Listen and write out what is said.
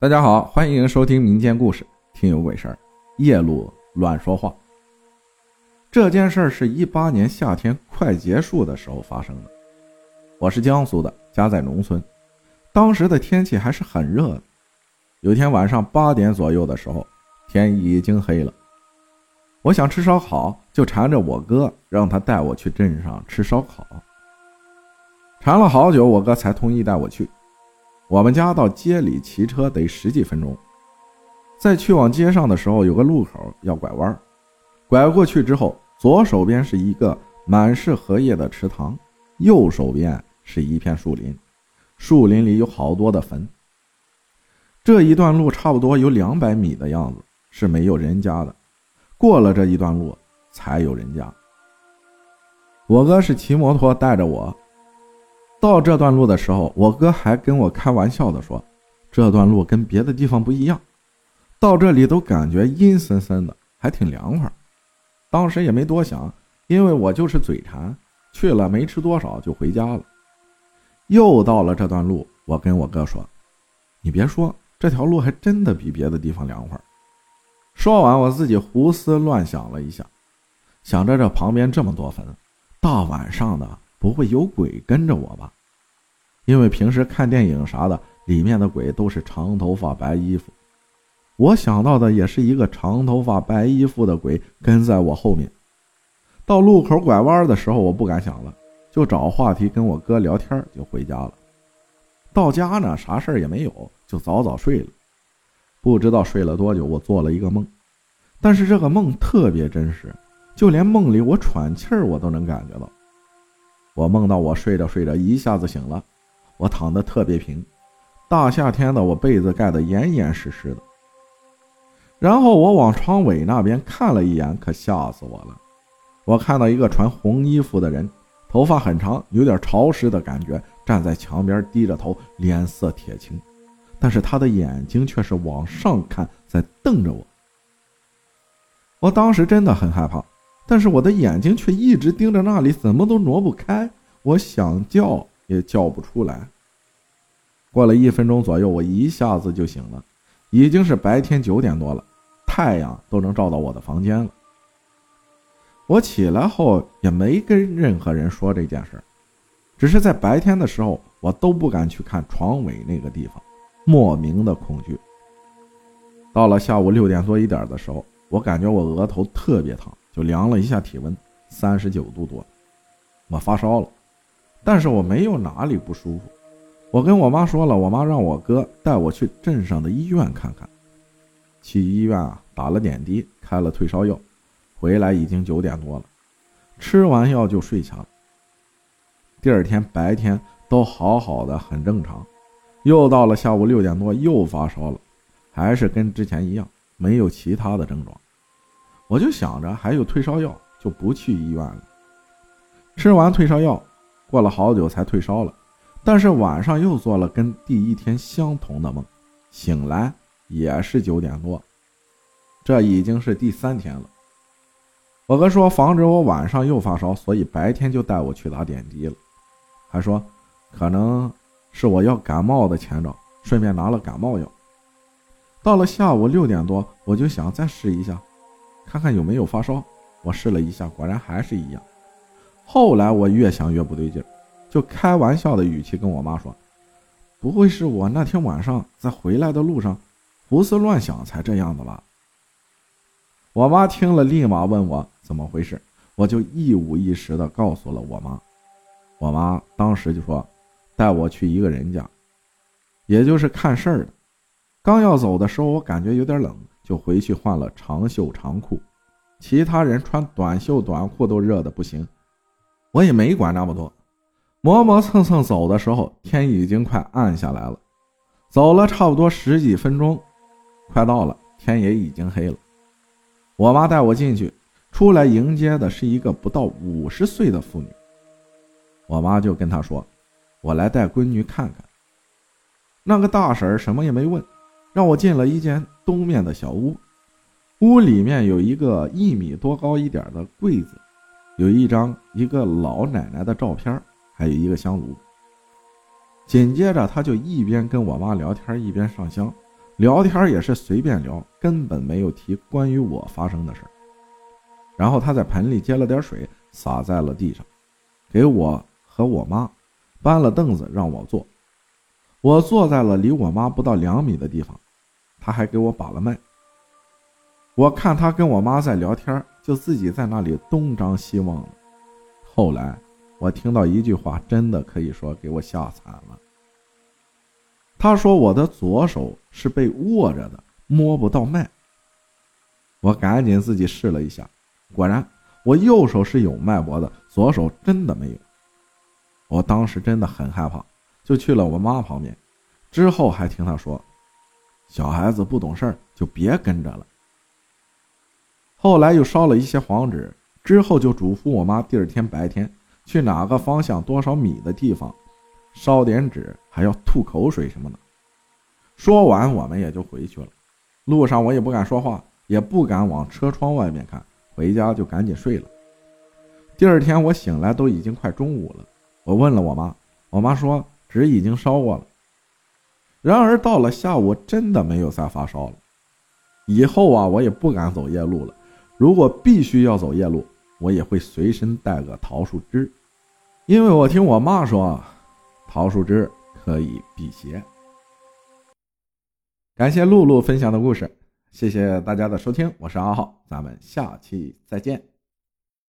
大家好，欢迎收听民间故事，听有鬼事儿，夜路乱说话。这件事儿是一八年夏天快结束的时候发生的。我是江苏的，家在农村，当时的天气还是很热的。有天晚上八点左右的时候，天已经黑了。我想吃烧烤，就缠着我哥，让他带我去镇上吃烧烤。缠了好久，我哥才同意带我去。我们家到街里骑车得十几分钟，在去往街上的时候，有个路口要拐弯，拐过去之后，左手边是一个满是荷叶的池塘，右手边是一片树林，树林里有好多的坟。这一段路差不多有两百米的样子，是没有人家的，过了这一段路才有人家。我哥是骑摩托带着我。到这段路的时候，我哥还跟我开玩笑的说：“这段路跟别的地方不一样，到这里都感觉阴森森的，还挺凉快。”当时也没多想，因为我就是嘴馋，去了没吃多少就回家了。又到了这段路，我跟我哥说：“你别说，这条路还真的比别的地方凉快。”说完，我自己胡思乱想了一下，想着这旁边这么多坟，大晚上的。不会有鬼跟着我吧？因为平时看电影啥的，里面的鬼都是长头发、白衣服。我想到的也是一个长头发、白衣服的鬼跟在我后面。到路口拐弯的时候，我不敢想了，就找话题跟我哥聊天，就回家了。到家呢，啥事儿也没有，就早早睡了。不知道睡了多久，我做了一个梦，但是这个梦特别真实，就连梦里我喘气儿，我都能感觉到。我梦到我睡着睡着一下子醒了，我躺得特别平，大夏天的我被子盖得严严实实的。然后我往床尾那边看了一眼，可吓死我了！我看到一个穿红衣服的人，头发很长，有点潮湿的感觉，站在墙边低着头，脸色铁青，但是他的眼睛却是往上看，在瞪着我。我当时真的很害怕。但是我的眼睛却一直盯着那里，怎么都挪不开。我想叫也叫不出来。过了一分钟左右，我一下子就醒了，已经是白天九点多了，太阳都能照到我的房间了。我起来后也没跟任何人说这件事，只是在白天的时候，我都不敢去看床尾那个地方，莫名的恐惧。到了下午六点多一点的时候，我感觉我额头特别疼。就量了一下体温，三十九度多，我发烧了，但是我没有哪里不舒服。我跟我妈说了，我妈让我哥带我去镇上的医院看看。去医院啊，打了点滴，开了退烧药，回来已经九点多了，吃完药就睡下了。第二天白天都好好的，很正常。又到了下午六点多，又发烧了，还是跟之前一样，没有其他的症状。我就想着还有退烧药，就不去医院了。吃完退烧药，过了好久才退烧了，但是晚上又做了跟第一天相同的梦，醒来也是九点多，这已经是第三天了。我哥说防止我晚上又发烧，所以白天就带我去打点滴了，还说可能是我要感冒的前兆，顺便拿了感冒药。到了下午六点多，我就想再试一下。看看有没有发烧，我试了一下，果然还是一样。后来我越想越不对劲，就开玩笑的语气跟我妈说：“不会是我那天晚上在回来的路上胡思乱想才这样的吧？”我妈听了，立马问我怎么回事，我就一五一十的告诉了我妈。我妈当时就说：“带我去一个人家，也就是看事儿的。”刚要走的时候，我感觉有点冷。就回去换了长袖长裤，其他人穿短袖短裤都热的不行，我也没管那么多，磨磨蹭蹭走的时候，天已经快暗下来了，走了差不多十几分钟，快到了，天也已经黑了。我妈带我进去，出来迎接的是一个不到五十岁的妇女，我妈就跟她说：“我来带闺女看看。”那个大婶什么也没问。让我进了一间东面的小屋，屋里面有一个一米多高一点的柜子，有一张一个老奶奶的照片，还有一个香炉。紧接着，他就一边跟我妈聊天，一边上香，聊天也是随便聊，根本没有提关于我发生的事然后他在盆里接了点水，洒在了地上，给我和我妈搬了凳子让我坐。我坐在了离我妈不到两米的地方，他还给我把了脉。我看他跟我妈在聊天，就自己在那里东张西望了。后来我听到一句话，真的可以说给我吓惨了。他说我的左手是被握着的，摸不到脉。我赶紧自己试了一下，果然我右手是有脉搏的，左手真的没有。我当时真的很害怕，就去了我妈旁边。之后还听她说：“小孩子不懂事儿，就别跟着了。”后来又烧了一些黄纸，之后就嘱咐我妈第二天白天去哪个方向多少米的地方烧点纸，还要吐口水什么的。说完，我们也就回去了。路上我也不敢说话，也不敢往车窗外面看，回家就赶紧睡了。第二天我醒来都已经快中午了，我问了我妈，我妈说纸已经烧过了。然而到了下午，真的没有再发烧了。以后啊，我也不敢走夜路了。如果必须要走夜路，我也会随身带个桃树枝，因为我听我妈说，桃树枝可以辟邪。感谢露露分享的故事，谢谢大家的收听，我是阿浩，咱们下期再见。